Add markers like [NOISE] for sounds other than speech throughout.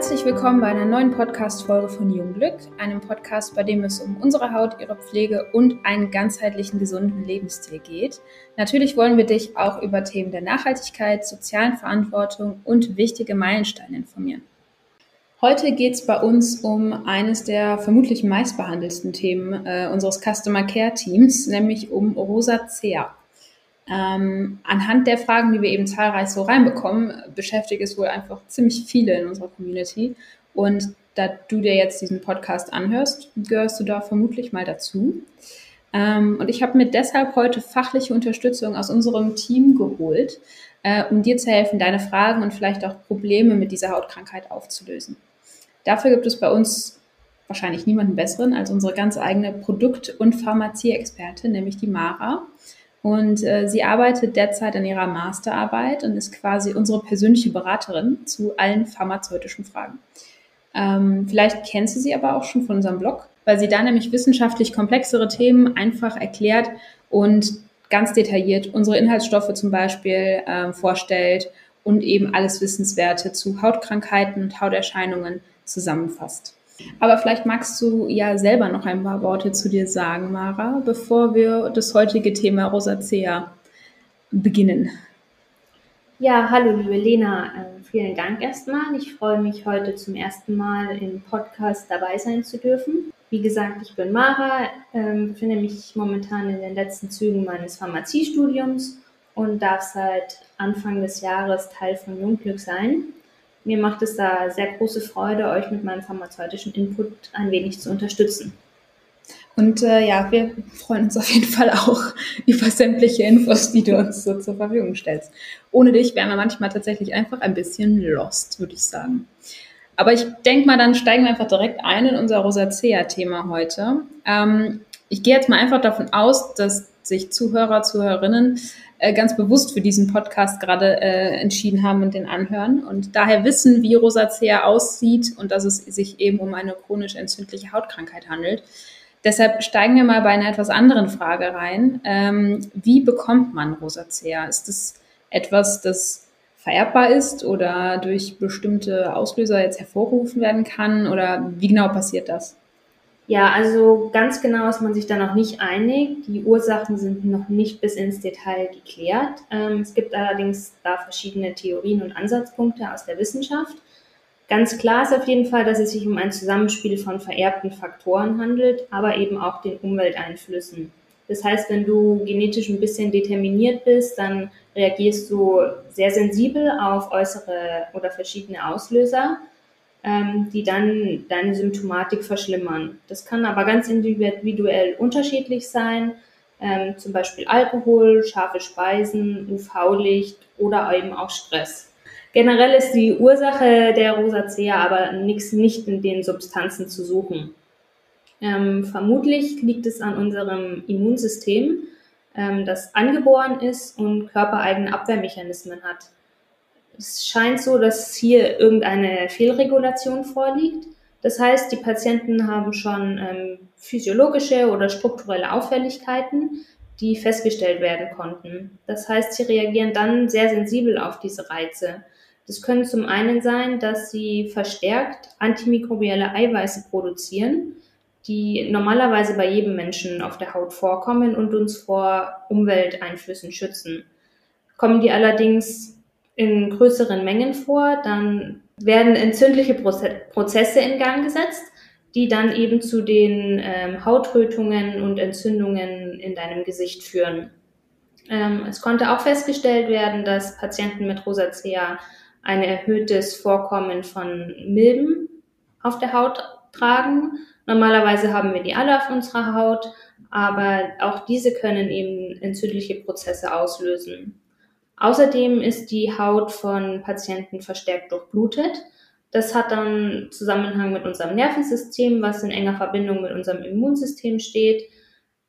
Herzlich willkommen bei einer neuen Podcast-Folge von Jungglück, einem Podcast, bei dem es um unsere Haut, ihre Pflege und einen ganzheitlichen, gesunden Lebensstil geht. Natürlich wollen wir dich auch über Themen der Nachhaltigkeit, sozialen Verantwortung und wichtige Meilensteine informieren. Heute geht es bei uns um eines der vermutlich meistbehandelsten Themen äh, unseres Customer Care Teams, nämlich um Rosacea. Ähm, anhand der Fragen, die wir eben zahlreich so reinbekommen, beschäftigt es wohl einfach ziemlich viele in unserer Community. Und da du dir jetzt diesen Podcast anhörst, gehörst du da vermutlich mal dazu. Ähm, und ich habe mir deshalb heute fachliche Unterstützung aus unserem Team geholt, äh, um dir zu helfen, deine Fragen und vielleicht auch Probleme mit dieser Hautkrankheit aufzulösen. Dafür gibt es bei uns wahrscheinlich niemanden besseren als unsere ganz eigene Produkt- und Pharmazie-Expertin, nämlich die Mara. Und äh, sie arbeitet derzeit an ihrer Masterarbeit und ist quasi unsere persönliche Beraterin zu allen pharmazeutischen Fragen. Ähm, vielleicht kennst du sie aber auch schon von unserem Blog, weil sie da nämlich wissenschaftlich komplexere Themen einfach erklärt und ganz detailliert unsere Inhaltsstoffe zum Beispiel äh, vorstellt und eben alles Wissenswerte zu Hautkrankheiten und Hauterscheinungen zusammenfasst. Aber vielleicht magst du ja selber noch ein paar Worte zu dir sagen, Mara, bevor wir das heutige Thema Rosacea beginnen. Ja, hallo liebe Lena, äh, vielen Dank erstmal. Ich freue mich heute zum ersten Mal im Podcast dabei sein zu dürfen. Wie gesagt, ich bin Mara, äh, befinde mich momentan in den letzten Zügen meines Pharmaziestudiums und darf seit Anfang des Jahres Teil von Jungglück sein. Mir macht es da sehr große Freude, euch mit meinem pharmazeutischen Input ein wenig zu unterstützen. Und äh, ja, wir freuen uns auf jeden Fall auch [LAUGHS] über sämtliche Infos, die du uns so zur Verfügung stellst. Ohne dich wären wir manchmal tatsächlich einfach ein bisschen lost, würde ich sagen. Aber ich denke mal, dann steigen wir einfach direkt ein in unser Rosacea-Thema heute. Ähm, ich gehe jetzt mal einfach davon aus, dass sich Zuhörer, Zuhörerinnen äh, ganz bewusst für diesen Podcast gerade äh, entschieden haben und den anhören und daher wissen, wie Rosacea aussieht und dass es sich eben um eine chronisch entzündliche Hautkrankheit handelt. Deshalb steigen wir mal bei einer etwas anderen Frage rein. Ähm, wie bekommt man Rosacea? Ist es etwas, das vererbbar ist oder durch bestimmte Auslöser jetzt hervorgerufen werden kann? Oder wie genau passiert das? Ja, also ganz genau ist man sich da noch nicht einig. Die Ursachen sind noch nicht bis ins Detail geklärt. Ähm, es gibt allerdings da verschiedene Theorien und Ansatzpunkte aus der Wissenschaft. Ganz klar ist auf jeden Fall, dass es sich um ein Zusammenspiel von vererbten Faktoren handelt, aber eben auch den Umwelteinflüssen. Das heißt, wenn du genetisch ein bisschen determiniert bist, dann reagierst du sehr sensibel auf äußere oder verschiedene Auslöser ähm, die dann deine Symptomatik verschlimmern. Das kann aber ganz individuell unterschiedlich sein, ähm, zum Beispiel Alkohol, scharfe Speisen, UV-Licht oder eben auch Stress. Generell ist die Ursache der Rosacea aber nix, nicht in den Substanzen zu suchen. Ähm, vermutlich liegt es an unserem Immunsystem, ähm, das angeboren ist und körpereigene Abwehrmechanismen hat. Es scheint so, dass hier irgendeine Fehlregulation vorliegt. Das heißt, die Patienten haben schon ähm, physiologische oder strukturelle Auffälligkeiten, die festgestellt werden konnten. Das heißt, sie reagieren dann sehr sensibel auf diese Reize. Das können zum einen sein, dass sie verstärkt antimikrobielle Eiweiße produzieren, die normalerweise bei jedem Menschen auf der Haut vorkommen und uns vor Umwelteinflüssen schützen. Kommen die allerdings in größeren Mengen vor, dann werden entzündliche Prozesse in Gang gesetzt, die dann eben zu den ähm, Hautrötungen und Entzündungen in deinem Gesicht führen. Ähm, es konnte auch festgestellt werden, dass Patienten mit Rosacea ein erhöhtes Vorkommen von Milben auf der Haut tragen. Normalerweise haben wir die alle auf unserer Haut, aber auch diese können eben entzündliche Prozesse auslösen. Außerdem ist die Haut von Patienten verstärkt durchblutet. Das hat dann Zusammenhang mit unserem Nervensystem, was in enger Verbindung mit unserem Immunsystem steht.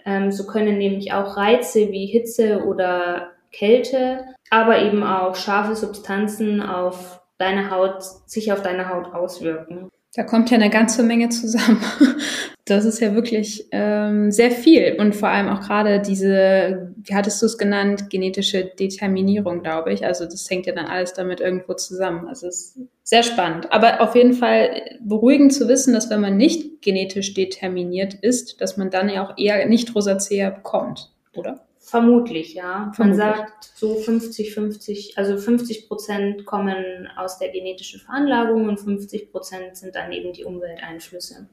Ähm, so können nämlich auch Reize wie Hitze oder Kälte, aber eben auch scharfe Substanzen auf deine Haut, sich auf deine Haut auswirken. Da kommt ja eine ganze Menge zusammen. [LAUGHS] Das ist ja wirklich ähm, sehr viel und vor allem auch gerade diese, wie hattest du es genannt, genetische Determinierung, glaube ich. Also das hängt ja dann alles damit irgendwo zusammen. Also es ist sehr spannend. Aber auf jeden Fall beruhigend zu wissen, dass wenn man nicht genetisch determiniert ist, dass man dann ja auch eher nicht Rosacea bekommt, oder? Vermutlich, ja. Vermutlich. Man sagt so 50, 50, also 50 Prozent kommen aus der genetischen Veranlagung und 50 Prozent sind dann eben die Umwelteinflüsse.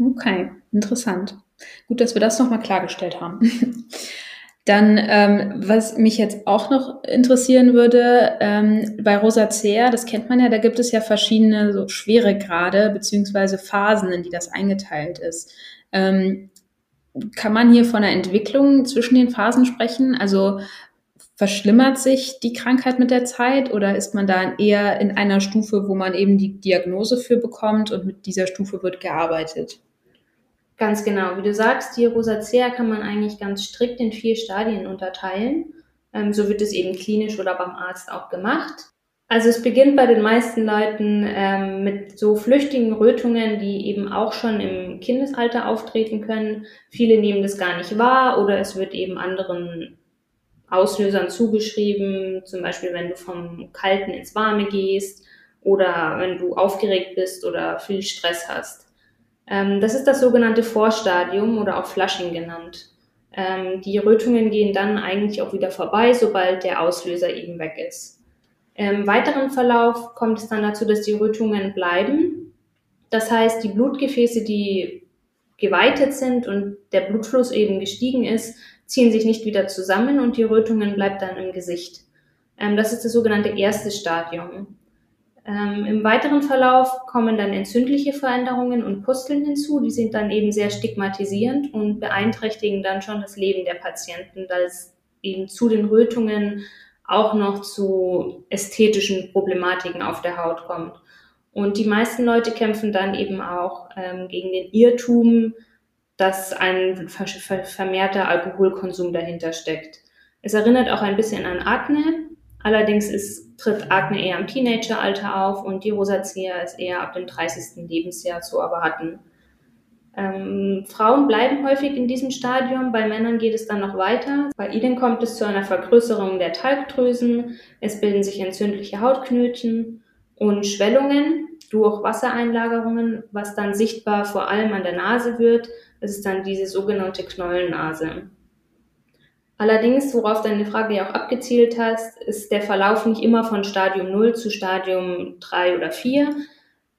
Okay, interessant. Gut, dass wir das nochmal klargestellt haben. [LAUGHS] Dann, ähm, was mich jetzt auch noch interessieren würde, ähm, bei Rosacea, das kennt man ja, da gibt es ja verschiedene so Schweregrade beziehungsweise Phasen, in die das eingeteilt ist. Ähm, kann man hier von einer Entwicklung zwischen den Phasen sprechen? Also verschlimmert sich die Krankheit mit der Zeit oder ist man da eher in einer Stufe, wo man eben die Diagnose für bekommt und mit dieser Stufe wird gearbeitet? Ganz genau. Wie du sagst, die Rosacea kann man eigentlich ganz strikt in vier Stadien unterteilen. Ähm, so wird es eben klinisch oder beim Arzt auch gemacht. Also es beginnt bei den meisten Leuten ähm, mit so flüchtigen Rötungen, die eben auch schon im Kindesalter auftreten können. Viele nehmen das gar nicht wahr oder es wird eben anderen Auslösern zugeschrieben, zum Beispiel wenn du vom Kalten ins Warme gehst oder wenn du aufgeregt bist oder viel Stress hast. Ähm, das ist das sogenannte Vorstadium oder auch Flushing genannt. Ähm, die Rötungen gehen dann eigentlich auch wieder vorbei, sobald der Auslöser eben weg ist. Im weiteren Verlauf kommt es dann dazu, dass die Rötungen bleiben. Das heißt, die Blutgefäße, die geweitet sind und der Blutfluss eben gestiegen ist, ziehen sich nicht wieder zusammen und die Rötungen bleibt dann im Gesicht. Ähm, das ist das sogenannte erste Stadium. Ähm, Im weiteren Verlauf kommen dann entzündliche Veränderungen und Pusteln hinzu. Die sind dann eben sehr stigmatisierend und beeinträchtigen dann schon das Leben der Patienten, da es eben zu den Rötungen auch noch zu ästhetischen Problematiken auf der Haut kommt. Und die meisten Leute kämpfen dann eben auch ähm, gegen den Irrtum, dass ein vermehrter Alkoholkonsum dahinter steckt. Es erinnert auch ein bisschen an Akne, Allerdings ist, tritt Akne eher im Teenageralter auf und die Rosacea ist eher ab dem 30. Lebensjahr zu erwarten. Ähm, Frauen bleiben häufig in diesem Stadium, bei Männern geht es dann noch weiter. Bei ihnen kommt es zu einer Vergrößerung der Talgdrüsen, es bilden sich entzündliche Hautknötchen und Schwellungen durch Wassereinlagerungen, was dann sichtbar vor allem an der Nase wird. Das ist dann diese sogenannte Knollennase. Allerdings, worauf deine Frage ja auch abgezielt hast, ist der Verlauf nicht immer von Stadium 0 zu Stadium 3 oder 4.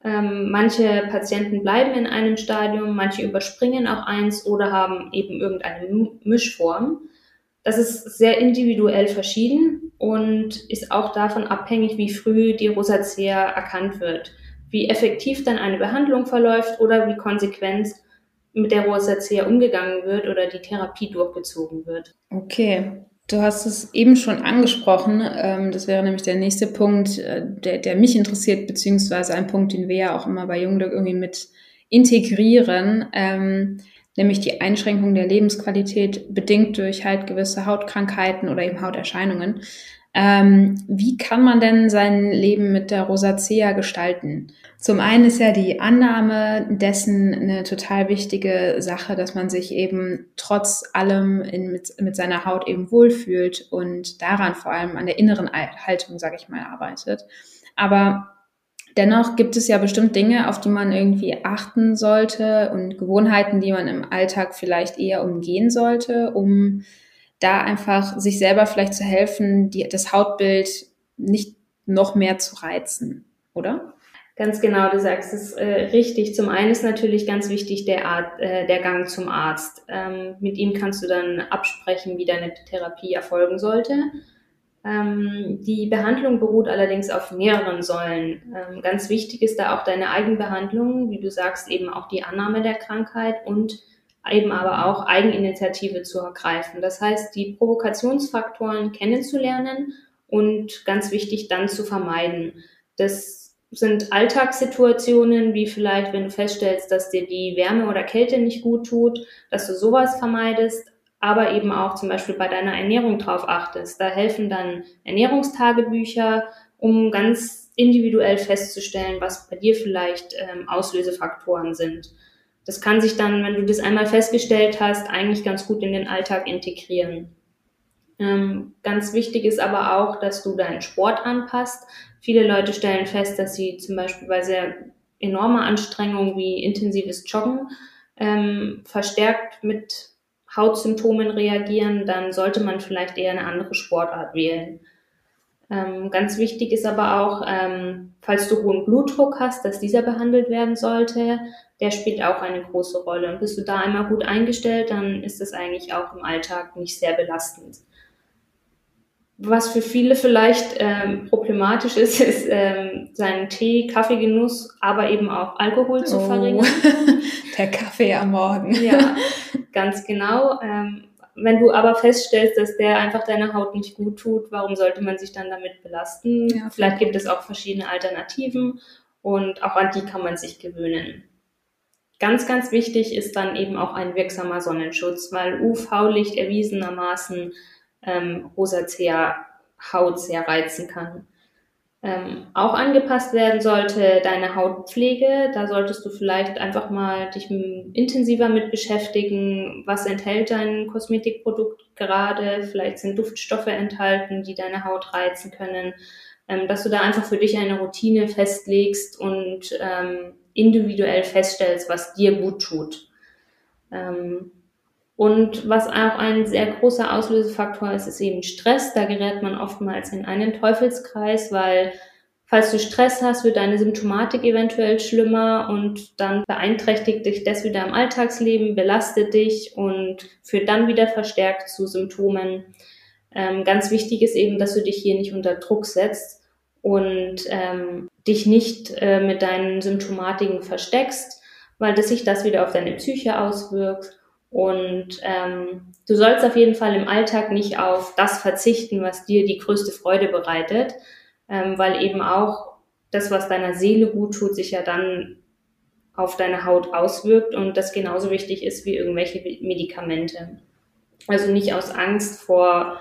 Ähm, manche Patienten bleiben in einem Stadium, manche überspringen auch eins oder haben eben irgendeine Mischform. Das ist sehr individuell verschieden und ist auch davon abhängig, wie früh die Rosacea erkannt wird, wie effektiv dann eine Behandlung verläuft oder wie konsequent mit der Rosacea umgegangen wird oder die Therapie durchgezogen wird. Okay. Du hast es eben schon angesprochen. Ähm, das wäre nämlich der nächste Punkt, äh, der, der mich interessiert, beziehungsweise ein Punkt, den wir ja auch immer bei Jungglück irgendwie mit integrieren, ähm, nämlich die Einschränkung der Lebensqualität bedingt durch halt gewisse Hautkrankheiten oder eben Hauterscheinungen. Ähm, wie kann man denn sein Leben mit der Rosacea gestalten? Zum einen ist ja die Annahme dessen eine total wichtige Sache, dass man sich eben trotz allem in, mit, mit seiner Haut eben wohlfühlt und daran vor allem an der inneren Haltung, sage ich mal, arbeitet. Aber dennoch gibt es ja bestimmt Dinge, auf die man irgendwie achten sollte und Gewohnheiten, die man im Alltag vielleicht eher umgehen sollte, um da einfach sich selber vielleicht zu helfen, die, das Hautbild nicht noch mehr zu reizen, oder? Ganz genau, du sagst es äh, richtig. Zum einen ist natürlich ganz wichtig der, Art, äh, der Gang zum Arzt. Ähm, mit ihm kannst du dann absprechen, wie deine Therapie erfolgen sollte. Ähm, die Behandlung beruht allerdings auf mehreren Säulen. Ähm, ganz wichtig ist da auch deine Eigenbehandlung, wie du sagst, eben auch die Annahme der Krankheit und eben aber auch Eigeninitiative zu ergreifen. Das heißt, die Provokationsfaktoren kennenzulernen und ganz wichtig dann zu vermeiden. Das sind Alltagssituationen, wie vielleicht, wenn du feststellst, dass dir die Wärme oder Kälte nicht gut tut, dass du sowas vermeidest, aber eben auch zum Beispiel bei deiner Ernährung drauf achtest. Da helfen dann Ernährungstagebücher, um ganz individuell festzustellen, was bei dir vielleicht ähm, Auslösefaktoren sind. Das kann sich dann, wenn du das einmal festgestellt hast, eigentlich ganz gut in den Alltag integrieren. Ähm, ganz wichtig ist aber auch, dass du deinen Sport anpasst. Viele Leute stellen fest, dass sie zum Beispiel bei sehr enormer Anstrengung wie intensives Joggen ähm, verstärkt mit Hautsymptomen reagieren, dann sollte man vielleicht eher eine andere Sportart wählen. Ähm, ganz wichtig ist aber auch, ähm, falls du hohen Blutdruck hast, dass dieser behandelt werden sollte. Der spielt auch eine große Rolle. Und bist du da einmal gut eingestellt, dann ist es eigentlich auch im Alltag nicht sehr belastend. Was für viele vielleicht ähm, problematisch ist, [LAUGHS] ist ähm, seinen Tee, Kaffeegenuss, aber eben auch Alkohol zu oh, verringern. [LAUGHS] Der Kaffee am Morgen. Ja, [LAUGHS] ganz genau. Ähm, wenn du aber feststellst, dass der einfach deiner Haut nicht gut tut, warum sollte man sich dann damit belasten? Ja, vielleicht gibt es auch verschiedene Alternativen und auch an die kann man sich gewöhnen. Ganz, ganz wichtig ist dann eben auch ein wirksamer Sonnenschutz, weil UV-Licht erwiesenermaßen ähm, Rosacea Haut sehr reizen kann. Ähm, auch angepasst werden sollte deine Hautpflege. Da solltest du vielleicht einfach mal dich intensiver mit beschäftigen. Was enthält dein Kosmetikprodukt gerade? Vielleicht sind Duftstoffe enthalten, die deine Haut reizen können. Ähm, dass du da einfach für dich eine Routine festlegst und ähm, individuell feststellst, was dir gut tut. Ähm, und was auch ein sehr großer Auslösefaktor ist, ist eben Stress. Da gerät man oftmals in einen Teufelskreis, weil falls du Stress hast, wird deine Symptomatik eventuell schlimmer und dann beeinträchtigt dich das wieder im Alltagsleben, belastet dich und führt dann wieder verstärkt zu Symptomen. Ähm, ganz wichtig ist eben, dass du dich hier nicht unter Druck setzt und ähm, dich nicht äh, mit deinen Symptomatiken versteckst, weil das sich das wieder auf deine Psyche auswirkt und ähm, du sollst auf jeden Fall im Alltag nicht auf das verzichten, was dir die größte Freude bereitet, ähm, weil eben auch das, was deiner Seele gut tut, sich ja dann auf deine Haut auswirkt und das genauso wichtig ist wie irgendwelche Medikamente. Also nicht aus Angst vor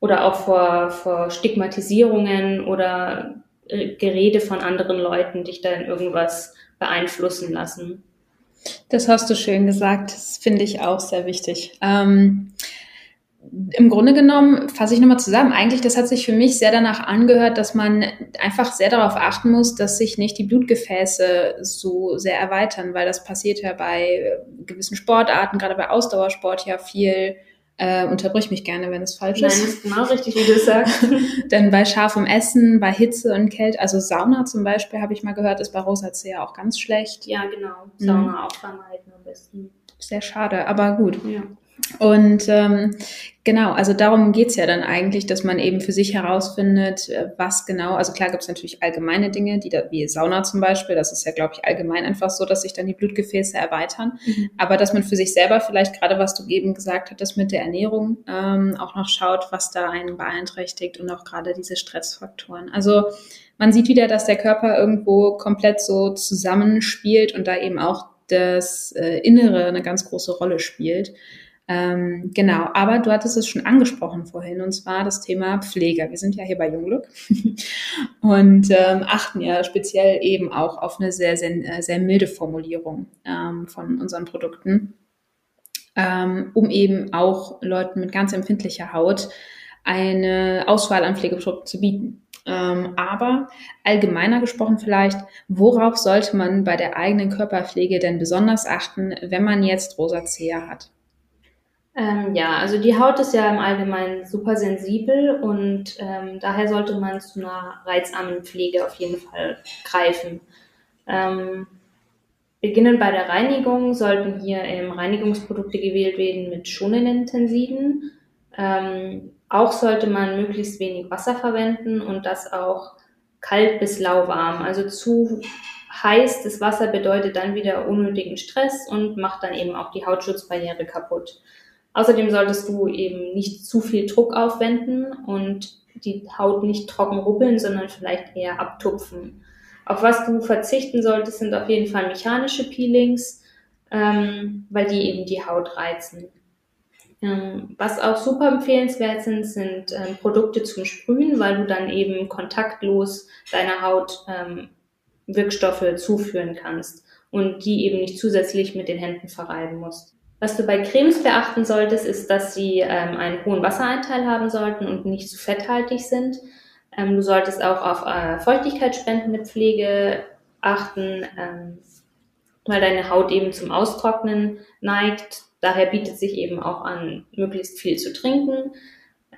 oder auch vor, vor Stigmatisierungen oder äh, Gerede von anderen Leuten dich da in irgendwas beeinflussen lassen. Das hast du schön gesagt. Das finde ich auch sehr wichtig. Ähm, Im Grunde genommen fasse ich nochmal zusammen. Eigentlich, das hat sich für mich sehr danach angehört, dass man einfach sehr darauf achten muss, dass sich nicht die Blutgefäße so sehr erweitern, weil das passiert ja bei gewissen Sportarten, gerade bei Ausdauersport ja viel äh, unterbrich mich gerne, wenn es falsch Nein, ist. Nein, ist genau richtig, wie du es sagst. [LAUGHS] Denn bei scharfem Essen, bei Hitze und Kälte, also Sauna zum Beispiel, habe ich mal gehört, ist bei Rosacea auch ganz schlecht. Ja, genau. Sauna mhm. auch vermeiden am besten. Sehr schade, aber gut. Ja. Und ähm, genau, also darum geht's ja dann eigentlich, dass man eben für sich herausfindet, äh, was genau, also klar gibt's natürlich allgemeine Dinge, die da, wie Sauna zum Beispiel, das ist ja, glaube ich, allgemein einfach so, dass sich dann die Blutgefäße erweitern. Mhm. Aber dass man für sich selber vielleicht gerade, was du eben gesagt hattest mit der Ernährung, ähm, auch noch schaut, was da einen beeinträchtigt und auch gerade diese Stressfaktoren. Also man sieht wieder, dass der Körper irgendwo komplett so zusammenspielt und da eben auch das äh, Innere eine ganz große Rolle spielt. Ähm, genau, aber du hattest es schon angesprochen vorhin, und zwar das Thema Pfleger. Wir sind ja hier bei Jungglück [LAUGHS] und ähm, achten ja speziell eben auch auf eine sehr, sehr, äh, sehr milde Formulierung ähm, von unseren Produkten, ähm, um eben auch Leuten mit ganz empfindlicher Haut eine Auswahl an Pflegeprodukten zu bieten. Ähm, aber allgemeiner gesprochen vielleicht, worauf sollte man bei der eigenen Körperpflege denn besonders achten, wenn man jetzt Rosacea hat? Ähm, ja, also die Haut ist ja im Allgemeinen super sensibel und ähm, daher sollte man zu einer reizarmen Pflege auf jeden Fall greifen. Ähm, beginnend bei der Reinigung sollten hier ähm, Reinigungsprodukte gewählt werden mit schonenden Tensiden. Ähm, auch sollte man möglichst wenig Wasser verwenden und das auch kalt bis lauwarm. Also zu heiß das Wasser bedeutet dann wieder unnötigen Stress und macht dann eben auch die Hautschutzbarriere kaputt. Außerdem solltest du eben nicht zu viel Druck aufwenden und die Haut nicht trocken rubbeln, sondern vielleicht eher abtupfen. Auf was du verzichten solltest, sind auf jeden Fall mechanische Peelings, ähm, weil die eben die Haut reizen. Ähm, was auch super empfehlenswert sind, sind ähm, Produkte zum Sprühen, weil du dann eben kontaktlos deiner Haut ähm, Wirkstoffe zuführen kannst und die eben nicht zusätzlich mit den Händen verreiben musst. Was du bei Cremes beachten solltest, ist, dass sie ähm, einen hohen Wassereinteil haben sollten und nicht zu fetthaltig sind. Ähm, du solltest auch auf äh, feuchtigkeitsspendende Pflege achten, ähm, weil deine Haut eben zum Austrocknen neigt. Daher bietet sich eben auch an, möglichst viel zu trinken.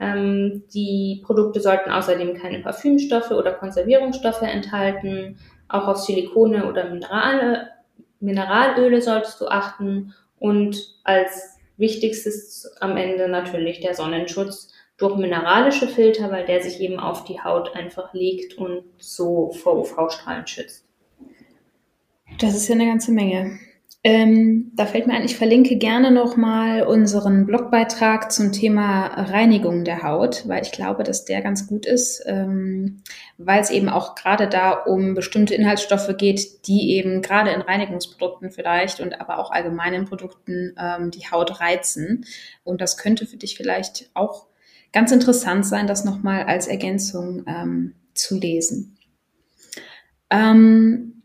Ähm, die Produkte sollten außerdem keine Parfümstoffe oder Konservierungsstoffe enthalten. Auch auf Silikone oder Minerale, Mineralöle solltest du achten und als wichtigstes am Ende natürlich der Sonnenschutz durch mineralische Filter, weil der sich eben auf die Haut einfach legt und so vor UV-Strahlen schützt. Das ist ja eine ganze Menge. Ähm, da fällt mir ein, ich verlinke gerne nochmal unseren Blogbeitrag zum Thema Reinigung der Haut, weil ich glaube, dass der ganz gut ist, ähm, weil es eben auch gerade da um bestimmte Inhaltsstoffe geht, die eben gerade in Reinigungsprodukten vielleicht und aber auch allgemeinen Produkten ähm, die Haut reizen. Und das könnte für dich vielleicht auch ganz interessant sein, das nochmal als Ergänzung ähm, zu lesen. Ähm,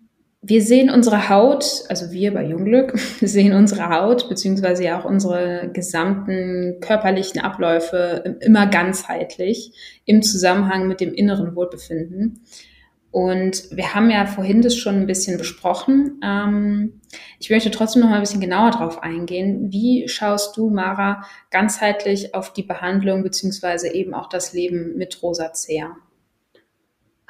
wir sehen unsere Haut, also wir bei Jungglück, [LAUGHS] sehen unsere Haut beziehungsweise ja auch unsere gesamten körperlichen Abläufe immer ganzheitlich im Zusammenhang mit dem inneren Wohlbefinden. Und wir haben ja vorhin das schon ein bisschen besprochen. Ähm, ich möchte trotzdem noch mal ein bisschen genauer drauf eingehen. Wie schaust du, Mara, ganzheitlich auf die Behandlung beziehungsweise eben auch das Leben mit Rosacea?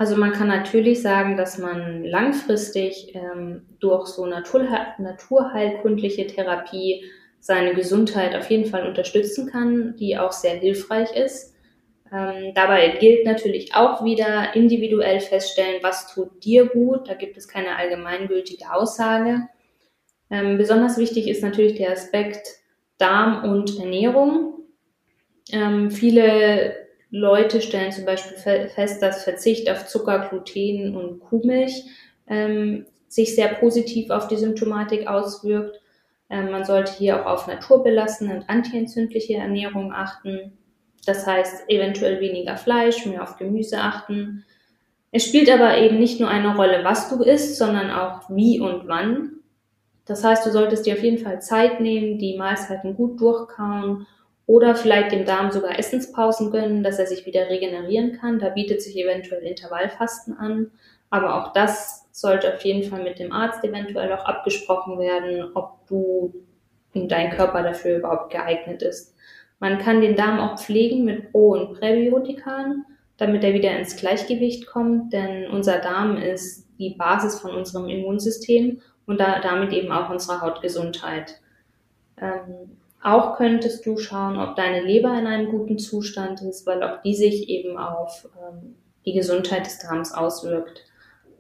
Also man kann natürlich sagen, dass man langfristig ähm, durch so Naturheil naturheilkundliche Therapie seine Gesundheit auf jeden Fall unterstützen kann, die auch sehr hilfreich ist. Ähm, dabei gilt natürlich auch wieder individuell feststellen, was tut dir gut. Da gibt es keine allgemeingültige Aussage. Ähm, besonders wichtig ist natürlich der Aspekt Darm und Ernährung. Ähm, viele Leute stellen zum Beispiel fest, dass Verzicht auf Zucker, Gluten und Kuhmilch ähm, sich sehr positiv auf die Symptomatik auswirkt. Ähm, man sollte hier auch auf naturbelassene und antientzündliche Ernährung achten. Das heißt, eventuell weniger Fleisch, mehr auf Gemüse achten. Es spielt aber eben nicht nur eine Rolle, was du isst, sondern auch wie und wann. Das heißt, du solltest dir auf jeden Fall Zeit nehmen, die Mahlzeiten gut durchkauen oder vielleicht dem Darm sogar Essenspausen gönnen, dass er sich wieder regenerieren kann. Da bietet sich eventuell Intervallfasten an. Aber auch das sollte auf jeden Fall mit dem Arzt eventuell auch abgesprochen werden, ob du und dein Körper dafür überhaupt geeignet ist. Man kann den Darm auch pflegen mit Pro- und Präbiotikern, damit er wieder ins Gleichgewicht kommt, denn unser Darm ist die Basis von unserem Immunsystem und da, damit eben auch unserer Hautgesundheit. Ähm, auch könntest du schauen, ob deine Leber in einem guten Zustand ist, weil auch die sich eben auf ähm, die Gesundheit des Darms auswirkt.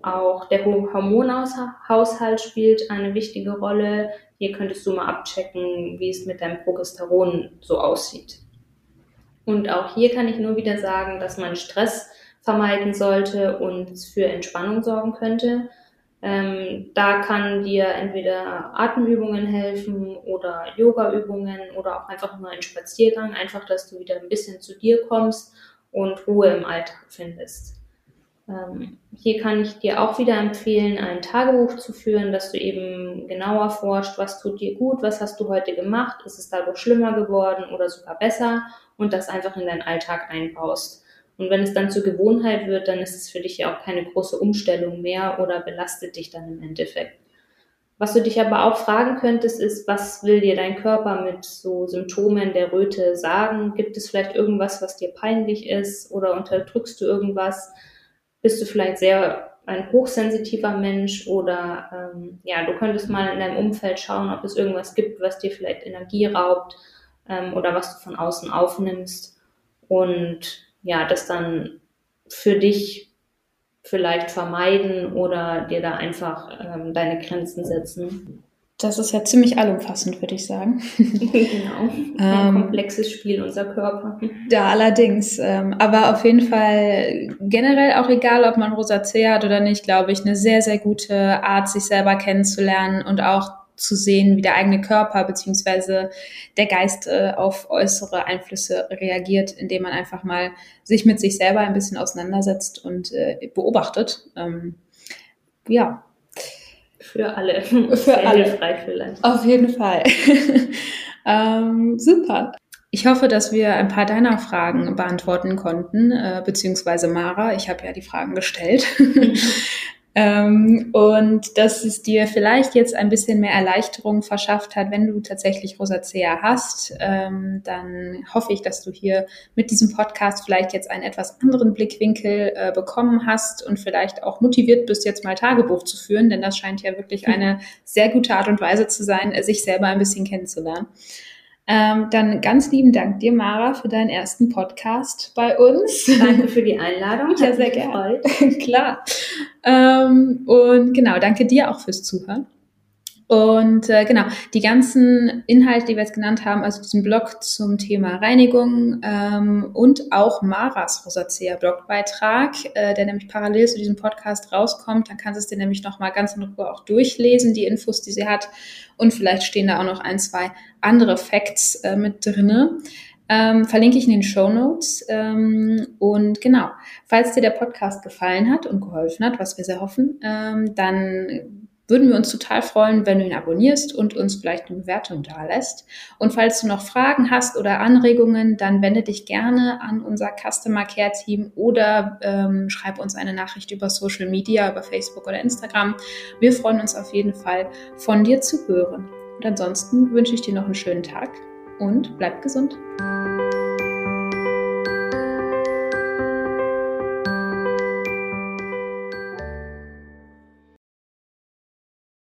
Auch der Hormonhaushalt spielt eine wichtige Rolle. Hier könntest du mal abchecken, wie es mit deinem Progesteron so aussieht. Und auch hier kann ich nur wieder sagen, dass man Stress vermeiden sollte und für Entspannung sorgen könnte. Ähm, da kann dir entweder Atemübungen helfen oder Yogaübungen oder auch einfach nur ein Spaziergang, einfach, dass du wieder ein bisschen zu dir kommst und Ruhe im Alltag findest. Ähm, hier kann ich dir auch wieder empfehlen, ein Tagebuch zu führen, dass du eben genauer forscht, was tut dir gut, was hast du heute gemacht, ist es dadurch schlimmer geworden oder sogar besser und das einfach in deinen Alltag einbaust. Und wenn es dann zur Gewohnheit wird, dann ist es für dich ja auch keine große Umstellung mehr oder belastet dich dann im Endeffekt. Was du dich aber auch fragen könntest, ist, was will dir dein Körper mit so Symptomen der Röte sagen? Gibt es vielleicht irgendwas, was dir peinlich ist oder unterdrückst du irgendwas? Bist du vielleicht sehr ein hochsensitiver Mensch oder ähm, ja, du könntest mal in deinem Umfeld schauen, ob es irgendwas gibt, was dir vielleicht Energie raubt ähm, oder was du von außen aufnimmst. Und ja, das dann für dich vielleicht vermeiden oder dir da einfach ähm, deine Grenzen setzen. Das ist ja ziemlich allumfassend, würde ich sagen. [LAUGHS] genau. Ein ähm, komplexes Spiel, unser Körper. Da allerdings. Ähm, aber auf jeden Fall generell auch egal, ob man Rosacea hat oder nicht, glaube ich, eine sehr, sehr gute Art, sich selber kennenzulernen und auch zu sehen, wie der eigene Körper beziehungsweise der Geist äh, auf äußere Einflüsse reagiert, indem man einfach mal sich mit sich selber ein bisschen auseinandersetzt und äh, beobachtet. Ähm, ja. Für alle. [LAUGHS] Für Sehr alle. Hilfreich Auf jeden Fall. [LAUGHS] ähm, super. Ich hoffe, dass wir ein paar deiner Fragen beantworten konnten, äh, beziehungsweise Mara. Ich habe ja die Fragen gestellt. [LAUGHS] ähm, und dass es dir vielleicht jetzt ein bisschen mehr Erleichterung verschafft hat, wenn du tatsächlich Rosacea hast. Ähm, dann hoffe ich, dass du hier mit diesem Podcast vielleicht jetzt einen etwas anderen Blickwinkel äh, bekommen hast und vielleicht auch motiviert bist, jetzt mal Tagebuch zu führen, denn das scheint ja wirklich [LAUGHS] eine sehr gute Art und Weise zu sein, sich selber ein bisschen kennenzulernen. Ähm, dann ganz lieben Dank dir, Mara, für deinen ersten Podcast bei uns. Danke für die Einladung. ja, sehr gerne. [LAUGHS] Klar. Ähm, und genau, danke dir auch fürs Zuhören. Und äh, genau, die ganzen Inhalte, die wir jetzt genannt haben, also diesen Blog zum Thema Reinigung ähm, und auch Maras Rosacea Blogbeitrag, äh, der nämlich parallel zu diesem Podcast rauskommt, dann kannst du es dir nämlich nochmal ganz in Ruhe auch durchlesen, die Infos, die sie hat. Und vielleicht stehen da auch noch ein, zwei andere Facts äh, mit drinne. Ähm, verlinke ich in den Show Notes. Ähm, und genau, falls dir der Podcast gefallen hat und geholfen hat, was wir sehr hoffen, ähm, dann würden wir uns total freuen, wenn du ihn abonnierst und uns vielleicht eine Bewertung da lässt. Und falls du noch Fragen hast oder Anregungen, dann wende dich gerne an unser Customer Care Team oder ähm, schreib uns eine Nachricht über Social Media, über Facebook oder Instagram. Wir freuen uns auf jeden Fall, von dir zu hören. Und ansonsten wünsche ich dir noch einen schönen Tag und bleib gesund.